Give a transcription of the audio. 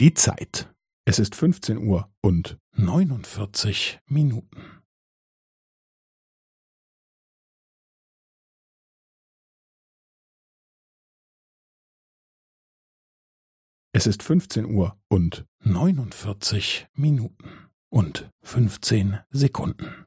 Die Zeit. Es ist 15 Uhr und 49 Minuten. Es ist 15 Uhr und 49 Minuten und 15 Sekunden.